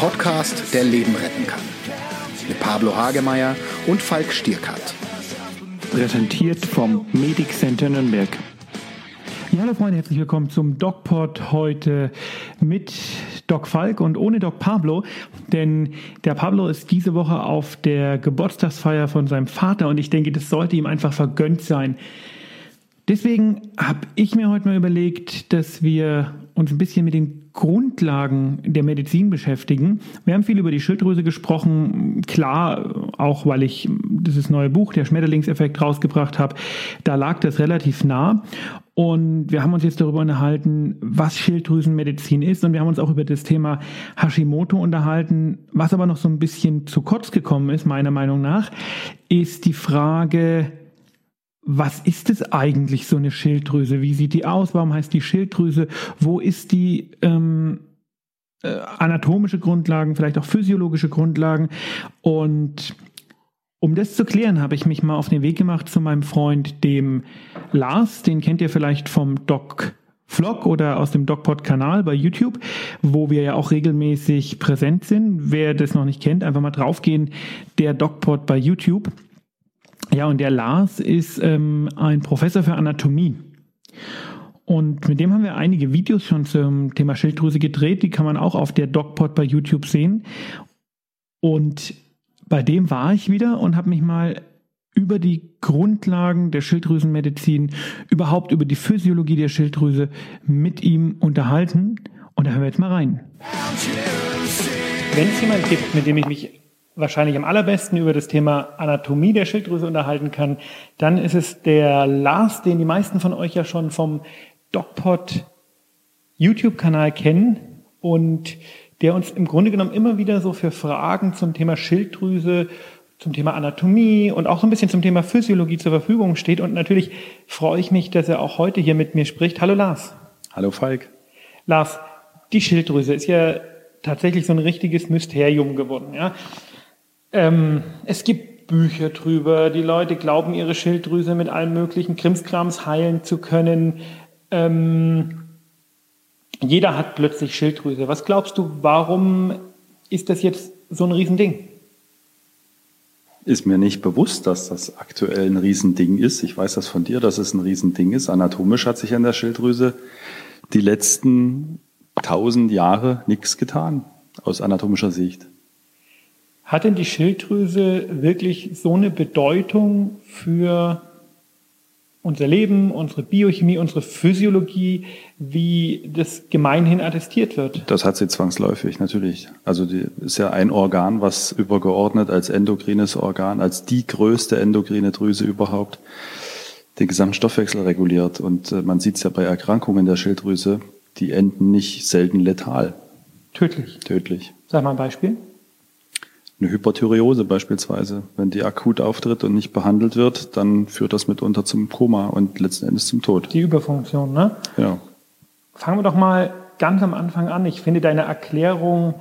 Podcast, der Leben retten kann. Mit Pablo Hagemeier und Falk Stierkart. Präsentiert vom Medic Center Nürnberg. Ja, hallo Freunde, herzlich willkommen zum DocPod heute mit Doc Falk und ohne Doc Pablo, denn der Pablo ist diese Woche auf der Geburtstagsfeier von seinem Vater und ich denke, das sollte ihm einfach vergönnt sein. Deswegen habe ich mir heute mal überlegt, dass wir uns ein bisschen mit den Grundlagen der Medizin beschäftigen. Wir haben viel über die Schilddrüse gesprochen, klar, auch weil ich dieses neue Buch, der Schmetterlingseffekt, rausgebracht habe. Da lag das relativ nah. Und wir haben uns jetzt darüber unterhalten, was Schilddrüsenmedizin ist. Und wir haben uns auch über das Thema Hashimoto unterhalten. Was aber noch so ein bisschen zu kurz gekommen ist, meiner Meinung nach, ist die Frage, was ist es eigentlich, so eine Schilddrüse? Wie sieht die aus? Warum heißt die Schilddrüse? Wo ist die ähm, äh, anatomische Grundlagen, vielleicht auch physiologische Grundlagen? Und um das zu klären, habe ich mich mal auf den Weg gemacht zu meinem Freund, dem Lars. Den kennt ihr vielleicht vom Doc Vlog oder aus dem DocPod-Kanal bei YouTube, wo wir ja auch regelmäßig präsent sind. Wer das noch nicht kennt, einfach mal draufgehen. Der DocPod bei YouTube. Ja, und der Lars ist ähm, ein Professor für Anatomie. Und mit dem haben wir einige Videos schon zum Thema Schilddrüse gedreht. Die kann man auch auf der DocPod bei YouTube sehen. Und bei dem war ich wieder und habe mich mal über die Grundlagen der Schilddrüsenmedizin, überhaupt über die Physiologie der Schilddrüse mit ihm unterhalten. Und da hören wir jetzt mal rein. Wenn es jemanden gibt, mit dem ich mich wahrscheinlich am allerbesten über das Thema Anatomie der Schilddrüse unterhalten kann, dann ist es der Lars, den die meisten von euch ja schon vom DocPod YouTube-Kanal kennen und der uns im Grunde genommen immer wieder so für Fragen zum Thema Schilddrüse, zum Thema Anatomie und auch so ein bisschen zum Thema Physiologie zur Verfügung steht. Und natürlich freue ich mich, dass er auch heute hier mit mir spricht. Hallo Lars. Hallo Falk. Lars, die Schilddrüse ist ja tatsächlich so ein richtiges Mysterium geworden. Ja? Ähm, es gibt Bücher drüber. Die Leute glauben, ihre Schilddrüse mit allen möglichen Krimskrams heilen zu können. Ähm, jeder hat plötzlich Schilddrüse. Was glaubst du, warum ist das jetzt so ein Riesending? Ist mir nicht bewusst, dass das aktuell ein Riesending ist. Ich weiß das von dir, dass es ein Riesending ist. Anatomisch hat sich an der Schilddrüse die letzten tausend Jahre nichts getan, aus anatomischer Sicht. Hat denn die Schilddrüse wirklich so eine Bedeutung für unser Leben, unsere Biochemie, unsere Physiologie, wie das gemeinhin attestiert wird? Das hat sie zwangsläufig, natürlich. Also die ist ja ein Organ, was übergeordnet als endokrines Organ, als die größte endokrine Drüse überhaupt den gesamten Stoffwechsel reguliert. Und äh, man sieht es ja bei Erkrankungen der Schilddrüse, die enden nicht selten letal. Tödlich. Tödlich. Sag mal ein Beispiel. Eine Hyperthyreose beispielsweise, wenn die akut auftritt und nicht behandelt wird, dann führt das mitunter zum Koma und letzten Endes zum Tod. Die Überfunktion, ne? Ja. Fangen wir doch mal ganz am Anfang an. Ich finde deine Erklärung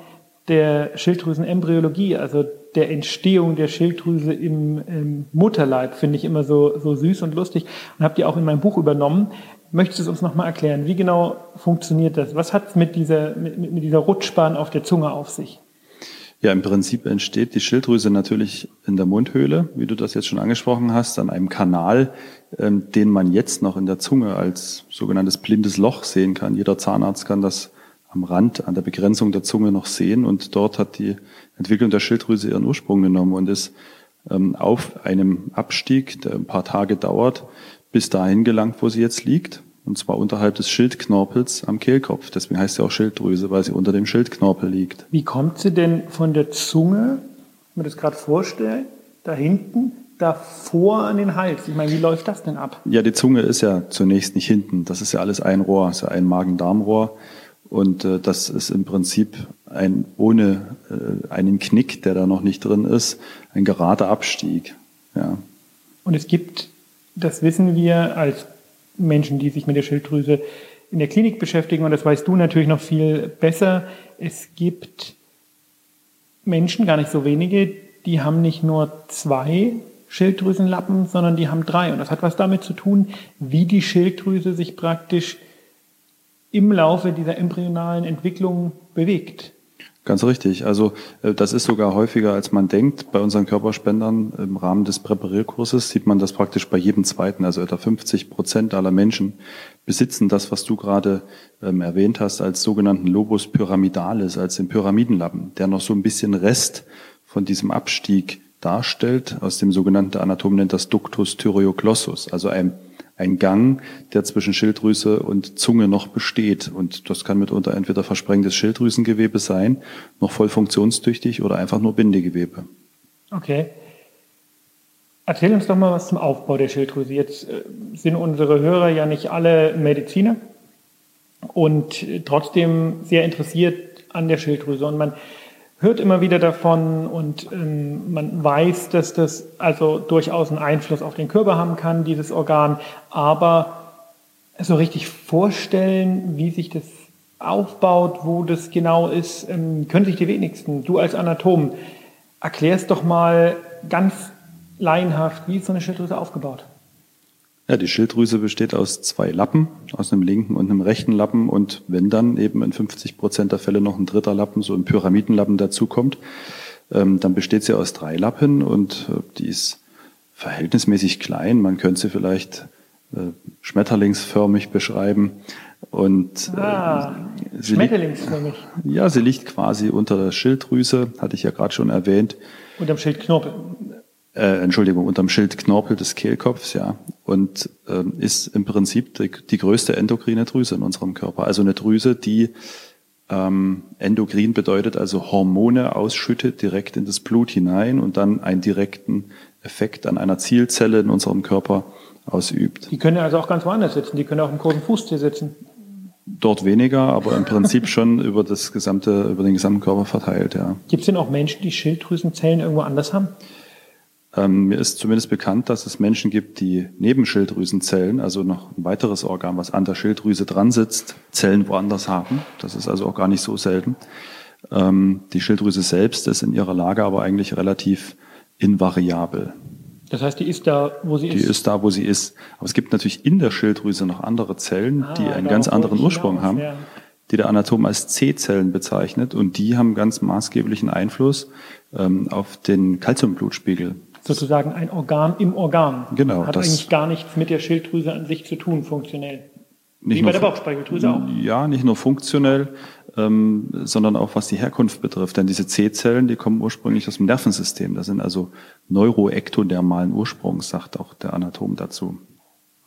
der Schilddrüsenembryologie, also der Entstehung der Schilddrüse im, im Mutterleib, finde ich immer so, so süß und lustig und habe die auch in mein Buch übernommen. Möchtest du es uns nochmal erklären? Wie genau funktioniert das? Was hat es mit dieser, mit, mit dieser Rutschbahn auf der Zunge auf sich? Ja, im Prinzip entsteht die Schilddrüse natürlich in der Mundhöhle, wie du das jetzt schon angesprochen hast, an einem Kanal, ähm, den man jetzt noch in der Zunge als sogenanntes blindes Loch sehen kann. Jeder Zahnarzt kann das am Rand, an der Begrenzung der Zunge noch sehen und dort hat die Entwicklung der Schilddrüse ihren Ursprung genommen und ist ähm, auf einem Abstieg, der ein paar Tage dauert, bis dahin gelangt, wo sie jetzt liegt und zwar unterhalb des Schildknorpels am Kehlkopf. Deswegen heißt sie auch Schilddrüse, weil sie unter dem Schildknorpel liegt. Wie kommt sie denn von der Zunge, wenn man das gerade vorstellt, da hinten, davor an den Hals? Ich meine, wie läuft das denn ab? Ja, die Zunge ist ja zunächst nicht hinten. Das ist ja alles ein Rohr, ist ja ein Magen-Darm-Rohr. Und äh, das ist im Prinzip ein ohne äh, einen Knick, der da noch nicht drin ist, ein gerader Abstieg. Ja. Und es gibt, das wissen wir als Menschen, die sich mit der Schilddrüse in der Klinik beschäftigen, und das weißt du natürlich noch viel besser, es gibt Menschen, gar nicht so wenige, die haben nicht nur zwei Schilddrüsenlappen, sondern die haben drei. Und das hat was damit zu tun, wie die Schilddrüse sich praktisch im Laufe dieser embryonalen Entwicklung bewegt. Ganz richtig. Also äh, das ist sogar häufiger, als man denkt. Bei unseren Körperspendern im Rahmen des Präparierkurses sieht man das praktisch bei jedem zweiten. Also etwa 50 Prozent aller Menschen besitzen das, was du gerade ähm, erwähnt hast, als sogenannten Lobus pyramidalis, als den Pyramidenlappen, der noch so ein bisschen Rest von diesem Abstieg darstellt. Aus dem sogenannten Anatom nennt das Ductus thyreoglossus, also ein ein Gang, der zwischen Schilddrüse und Zunge noch besteht. Und das kann mitunter entweder versprengtes Schilddrüsengewebe sein, noch voll funktionstüchtig oder einfach nur Bindegewebe. Okay. Erzähl uns doch mal was zum Aufbau der Schilddrüse. Jetzt äh, sind unsere Hörer ja nicht alle Mediziner und trotzdem sehr interessiert an der Schilddrüse. Und man hört immer wieder davon und ähm, man weiß, dass das also durchaus einen Einfluss auf den Körper haben kann, dieses Organ. Aber so richtig vorstellen, wie sich das aufbaut, wo das genau ist, ähm, können sich die wenigsten. Du als Anatom, erklärst doch mal ganz laienhaft, wie ist so eine Schilddrüse aufgebaut? Ja, die Schilddrüse besteht aus zwei Lappen, aus einem linken und einem rechten Lappen und wenn dann eben in 50 Prozent der Fälle noch ein dritter Lappen, so ein Pyramidenlappen dazukommt, ähm, dann besteht sie aus drei Lappen und äh, die ist verhältnismäßig klein. Man könnte sie vielleicht äh, schmetterlingsförmig beschreiben. Und äh, ah, schmetterlingsförmig. Liegt, ja, sie liegt quasi unter der Schilddrüse, hatte ich ja gerade schon erwähnt. Unterm Schildknorpel äh, Entschuldigung, unterm Schildknorpel des Kehlkopfs, ja, und äh, ist im Prinzip die, die, größte endokrine Drüse in unserem Körper. Also eine Drüse, die ähm, endokrin bedeutet, also Hormone ausschüttet direkt in das Blut hinein und dann einen direkten Effekt an einer Zielzelle in unserem Körper ausübt. Die können also auch ganz woanders sitzen, die können auch im großen Fußtier sitzen. Dort weniger, aber im Prinzip schon über das gesamte, über den gesamten Körper verteilt, ja. Gibt es denn auch Menschen, die Schilddrüsenzellen irgendwo anders haben? Ähm, mir ist zumindest bekannt, dass es Menschen gibt, die neben Schilddrüsenzellen, also noch ein weiteres Organ, was an der Schilddrüse dran sitzt, Zellen woanders haben. Das ist also auch gar nicht so selten. Ähm, die Schilddrüse selbst ist in ihrer Lage aber eigentlich relativ invariabel. Das heißt, die ist da, wo sie die ist? Die ist da, wo sie ist. Aber es gibt natürlich in der Schilddrüse noch andere Zellen, ah, die einen ganz anderen Ursprung haben, ja. die der Anatom als C-Zellen bezeichnet und die haben ganz maßgeblichen Einfluss ähm, auf den Kalziumblutspiegel sozusagen ein Organ im Organ. Genau. Hat eigentlich gar nichts mit der Schilddrüse an sich zu tun, funktionell. Nicht Wie bei der Bauchspeicheldrüse auch. Ja, nicht nur funktionell, ähm, sondern auch was die Herkunft betrifft. Denn diese C-Zellen, die kommen ursprünglich aus dem Nervensystem. Das sind also neuroektodermalen Ursprungs, sagt auch der Anatom dazu.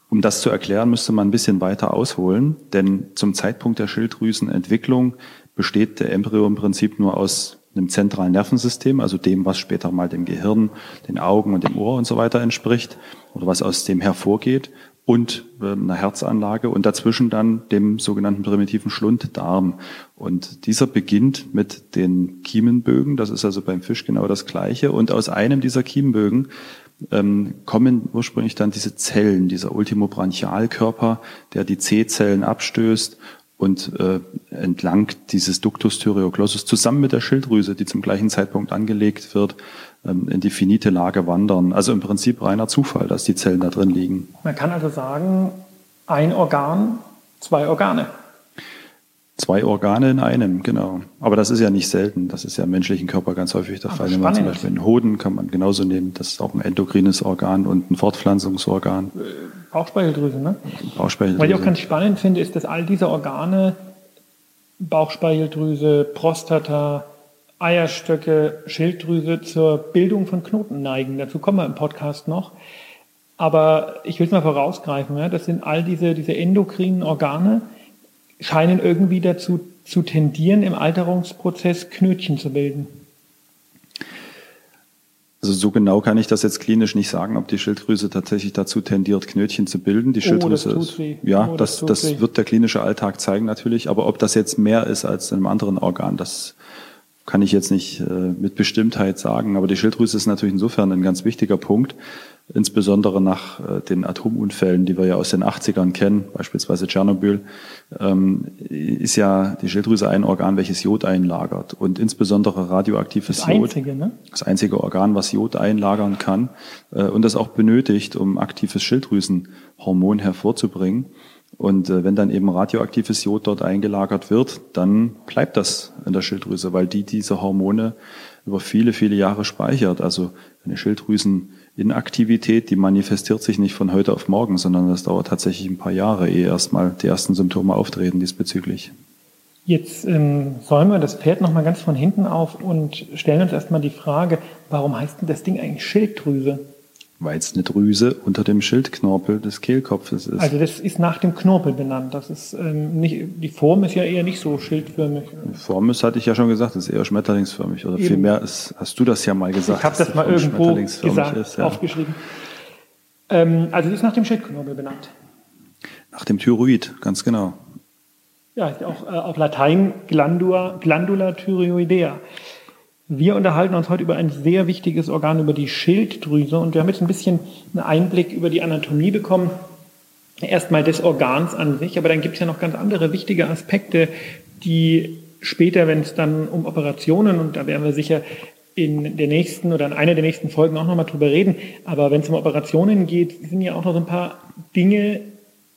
Um das zu erklären, müsste man ein bisschen weiter ausholen, denn zum Zeitpunkt der Schilddrüsenentwicklung besteht der Embryo im Prinzip nur aus einem zentralen Nervensystem, also dem, was später mal dem Gehirn, den Augen und dem Ohr und so weiter entspricht oder was aus dem hervorgeht und äh, einer Herzanlage und dazwischen dann dem sogenannten primitiven Schlunddarm. Und dieser beginnt mit den Kiemenbögen, das ist also beim Fisch genau das Gleiche. Und aus einem dieser Kiemenbögen ähm, kommen ursprünglich dann diese Zellen, dieser Ultimobranchialkörper, der die C-Zellen abstößt und äh, entlang dieses Ductus thyreoglossus zusammen mit der Schilddrüse, die zum gleichen Zeitpunkt angelegt wird, ähm, in die finite Lage wandern. Also im Prinzip reiner Zufall, dass die Zellen da drin liegen. Man kann also sagen, ein Organ, zwei Organe. Zwei Organe in einem, genau. Aber das ist ja nicht selten. Das ist ja im menschlichen Körper ganz häufig der Fall. Wenn man zum Beispiel einen Hoden kann man genauso nehmen. Das ist auch ein endokrines Organ und ein Fortpflanzungsorgan. Bauchspeicheldrüse, ne? Bauchspeicheldrüse. Was ich auch ganz spannend finde, ist, dass all diese Organe, Bauchspeicheldrüse, Prostata, Eierstöcke, Schilddrüse zur Bildung von Knoten neigen. Dazu kommen wir im Podcast noch. Aber ich will es mal vorausgreifen, ja? das sind all diese, diese endokrinen Organe, scheinen irgendwie dazu zu tendieren, im Alterungsprozess Knötchen zu bilden. Also so genau kann ich das jetzt klinisch nicht sagen, ob die Schilddrüse tatsächlich dazu tendiert, Knötchen zu bilden. Die oh, Schilddrüse oh, ist, ja, oh, das, das, das wird der klinische Alltag zeigen natürlich. Aber ob das jetzt mehr ist als in einem anderen Organ, das kann ich jetzt nicht äh, mit Bestimmtheit sagen. Aber die Schilddrüse ist natürlich insofern ein ganz wichtiger Punkt, insbesondere nach äh, den Atomunfällen, die wir ja aus den 80ern kennen, beispielsweise Tschernobyl, ähm, ist ja die Schilddrüse ein Organ, welches Jod einlagert und insbesondere radioaktives das Jod. Einzige, ne? Das einzige Organ, was Jod einlagern kann äh, und das auch benötigt, um aktives Schilddrüsenhormon hervorzubringen. Und äh, wenn dann eben radioaktives Jod dort eingelagert wird, dann bleibt das in der Schilddrüse, weil die diese Hormone über viele, viele Jahre speichert. Also eine Schilddrüseninaktivität, die manifestiert sich nicht von heute auf morgen, sondern das dauert tatsächlich ein paar Jahre, ehe erstmal die ersten Symptome auftreten diesbezüglich. Jetzt ähm, säumen wir das Pferd nochmal ganz von hinten auf und stellen uns erstmal die Frage, warum heißt denn das Ding eigentlich Schilddrüse? Weil es eine Drüse unter dem Schildknorpel des Kehlkopfes ist. Also das ist nach dem Knorpel benannt. Das ist ähm, nicht, die Form ist ja eher nicht so schildförmig. Die Form ist, hatte ich ja schon gesagt, ist eher schmetterlingsförmig. Oder vielmehr ist, hast du das ja mal gesagt. Ich habe das mal irgendwo gesagt, ist, ja. aufgeschrieben. Ähm, also die ist nach dem Schildknorpel benannt. Nach dem Thyroid, ganz genau. Ja, auch äh, auf Latein Glandula, Glandula thyroidea. Wir unterhalten uns heute über ein sehr wichtiges Organ, über die Schilddrüse. Und wir haben jetzt ein bisschen einen Einblick über die Anatomie bekommen. Erstmal des Organs an sich, aber dann gibt es ja noch ganz andere wichtige Aspekte, die später, wenn es dann um Operationen, und da werden wir sicher in der nächsten oder in einer der nächsten Folgen auch nochmal drüber reden, aber wenn es um Operationen geht, sind ja auch noch so ein paar Dinge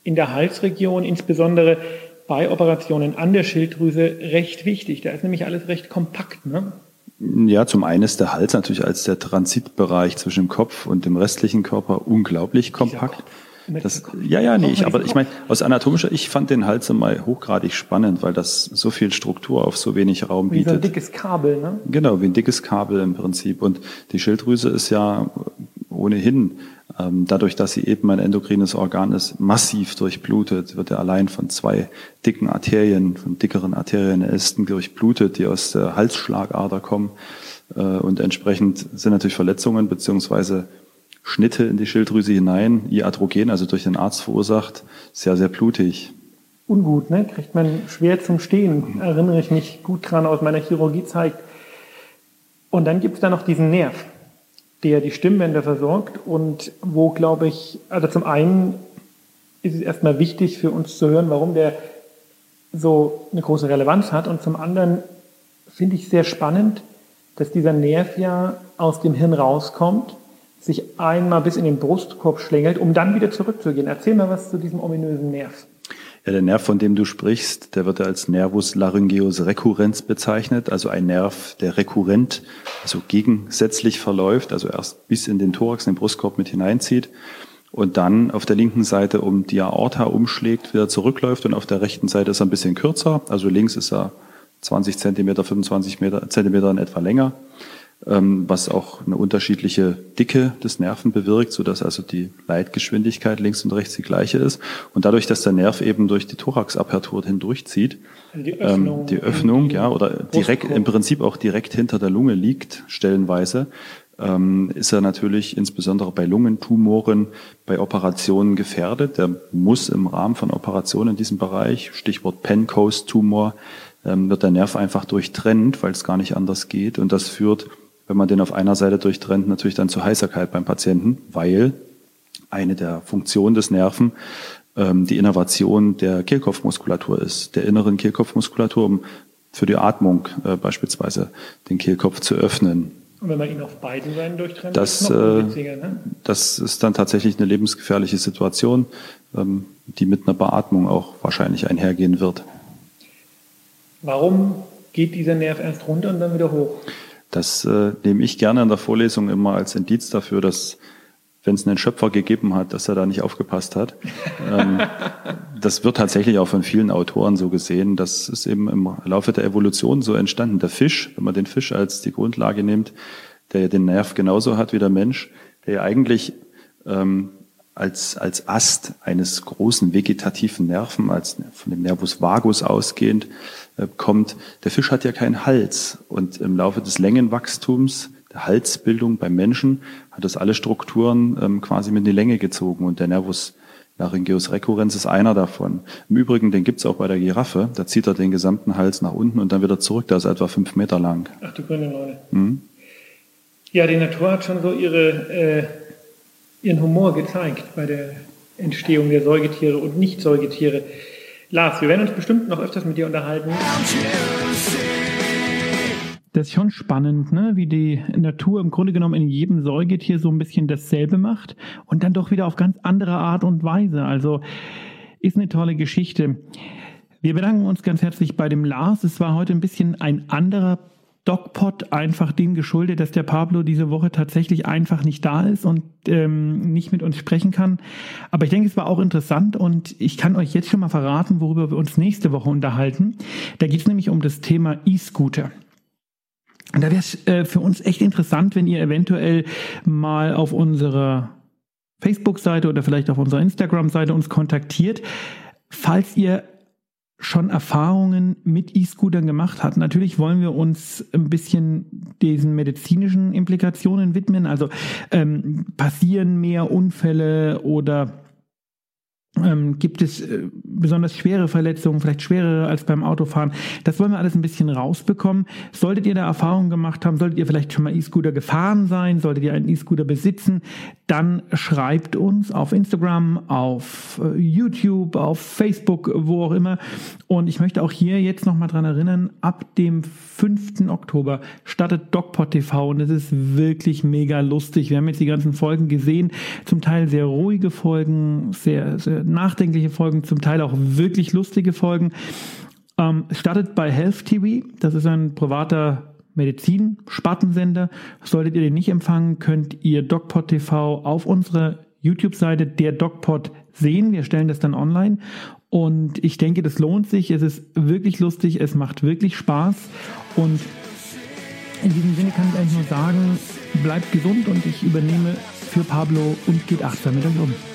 in der Halsregion, insbesondere bei Operationen an der Schilddrüse, recht wichtig. Da ist nämlich alles recht kompakt. Ne? Ja, zum einen ist der Hals natürlich als der Transitbereich zwischen dem Kopf und dem restlichen Körper unglaublich kompakt. Das, ja, ja, nee, ich, aber ich meine, aus anatomischer, ich fand den Hals immer hochgradig spannend, weil das so viel Struktur auf so wenig Raum bietet. Wie so ein dickes Kabel, ne? Genau, wie ein dickes Kabel im Prinzip. Und die Schilddrüse ist ja ohnehin dadurch, dass sie eben ein endokrines Organ ist, massiv durchblutet, wird er allein von zwei dicken Arterien, von dickeren Arterienästen durchblutet, die aus der Halsschlagader kommen. Äh, und entsprechend sind natürlich Verletzungen beziehungsweise Schnitte in die Schilddrüse hinein, Iatrogen, also durch den Arzt verursacht, sehr, sehr blutig. Ungut, ne? Kriegt man schwer zum Stehen, erinnere ich mich gut dran aus meiner Chirurgiezeit. Und dann gibt es da noch diesen Nerv der die Stimmbänder versorgt und wo, glaube ich, also zum einen ist es erstmal wichtig für uns zu hören, warum der so eine große Relevanz hat und zum anderen finde ich sehr spannend, dass dieser Nerv ja aus dem Hirn rauskommt, sich einmal bis in den Brustkorb schlängelt, um dann wieder zurückzugehen. Erzähl mal was zu diesem ominösen Nerv. Ja, der Nerv, von dem du sprichst, der wird als Nervus laryngeus recurrens bezeichnet, also ein Nerv, der rekurrent, also gegensätzlich verläuft, also erst bis in den Thorax, in den Brustkorb mit hineinzieht und dann auf der linken Seite um die Aorta umschlägt, wieder zurückläuft und auf der rechten Seite ist er ein bisschen kürzer, also links ist er 20 Zentimeter, 25 Meter, Zentimeter in etwa länger was auch eine unterschiedliche Dicke des Nerven bewirkt, so dass also die Leitgeschwindigkeit links und rechts die gleiche ist. Und dadurch, dass der Nerv eben durch die Thoraxapertur hindurchzieht, also die Öffnung, ähm, die Öffnung ja, oder direkt, im Prinzip auch direkt hinter der Lunge liegt, stellenweise, ähm, ist er natürlich insbesondere bei Lungentumoren, bei Operationen gefährdet. Der muss im Rahmen von Operationen in diesem Bereich, Stichwort Pencoast-Tumor, ähm, wird der Nerv einfach durchtrennt, weil es gar nicht anders geht. Und das führt wenn man den auf einer Seite durchtrennt, natürlich dann zu Heiserkeit beim Patienten, weil eine der Funktionen des Nerven ähm, die Innervation der Kehlkopfmuskulatur ist, der inneren Kehlkopfmuskulatur, um für die Atmung äh, beispielsweise den Kehlkopf zu öffnen. Und wenn man ihn auf beiden Seiten durchtrennt, das, ist äh, ne? das ist dann tatsächlich eine lebensgefährliche Situation, ähm, die mit einer Beatmung auch wahrscheinlich einhergehen wird. Warum geht dieser Nerv erst runter und dann wieder hoch? Das äh, nehme ich gerne in der Vorlesung immer als Indiz dafür, dass wenn es einen Schöpfer gegeben hat, dass er da nicht aufgepasst hat. ähm, das wird tatsächlich auch von vielen Autoren so gesehen. Das ist eben im Laufe der Evolution so entstanden. Der Fisch, wenn man den Fisch als die Grundlage nimmt, der ja den Nerv genauso hat wie der Mensch, der ja eigentlich ähm, als, als Ast eines großen vegetativen Nerven, als von dem Nervus vagus ausgehend, äh, kommt. Der Fisch hat ja keinen Hals und im Laufe des Längenwachstums, der Halsbildung beim Menschen, hat das alle Strukturen ähm, quasi mit in die Länge gezogen und der Nervus Laryngeus recurrens ist einer davon. Im Übrigen, den gibt's auch bei der Giraffe. Da zieht er den gesamten Hals nach unten und dann wieder zurück. Der ist etwa fünf Meter lang. Ach du grüne Leute. Mhm. Ja, die Natur hat schon so ihre, äh, ihren Humor gezeigt bei der Entstehung der Säugetiere und Nicht-Säugetiere. Lars, wir werden uns bestimmt noch öfters mit dir unterhalten. Das ist schon spannend, ne? wie die Natur im Grunde genommen in jedem Säugetier so ein bisschen dasselbe macht und dann doch wieder auf ganz andere Art und Weise. Also ist eine tolle Geschichte. Wir bedanken uns ganz herzlich bei dem Lars. Es war heute ein bisschen ein anderer DocPod einfach dem geschuldet, dass der Pablo diese Woche tatsächlich einfach nicht da ist und ähm, nicht mit uns sprechen kann. Aber ich denke, es war auch interessant und ich kann euch jetzt schon mal verraten, worüber wir uns nächste Woche unterhalten. Da geht es nämlich um das Thema E-Scooter. Und da wäre es äh, für uns echt interessant, wenn ihr eventuell mal auf unserer Facebook-Seite oder vielleicht auf unserer Instagram-Seite uns kontaktiert, falls ihr schon Erfahrungen mit E-Scootern gemacht hat. Natürlich wollen wir uns ein bisschen diesen medizinischen Implikationen widmen. Also ähm, passieren mehr Unfälle oder ähm, gibt es äh, besonders schwere Verletzungen, vielleicht schwerere als beim Autofahren? Das wollen wir alles ein bisschen rausbekommen. Solltet ihr da Erfahrungen gemacht haben, solltet ihr vielleicht schon mal E-Scooter gefahren sein, solltet ihr einen E-Scooter besitzen, dann schreibt uns auf Instagram, auf äh, YouTube, auf Facebook, wo auch immer. Und ich möchte auch hier jetzt nochmal dran erinnern, ab dem 5. Oktober startet DocPod TV und es ist wirklich mega lustig. Wir haben jetzt die ganzen Folgen gesehen, zum Teil sehr ruhige Folgen, sehr, sehr nachdenkliche Folgen, zum Teil auch wirklich lustige Folgen. Ähm, startet bei Health TV, das ist ein privater Medizin-Spartensender. Solltet ihr den nicht empfangen, könnt ihr DocPod TV auf unserer YouTube-Seite der DocPod sehen. Wir stellen das dann online und ich denke, das lohnt sich. Es ist wirklich lustig, es macht wirklich Spaß und in diesem Sinne kann ich eigentlich nur sagen, bleibt gesund und ich übernehme für Pablo und geht achtsam mit euch um.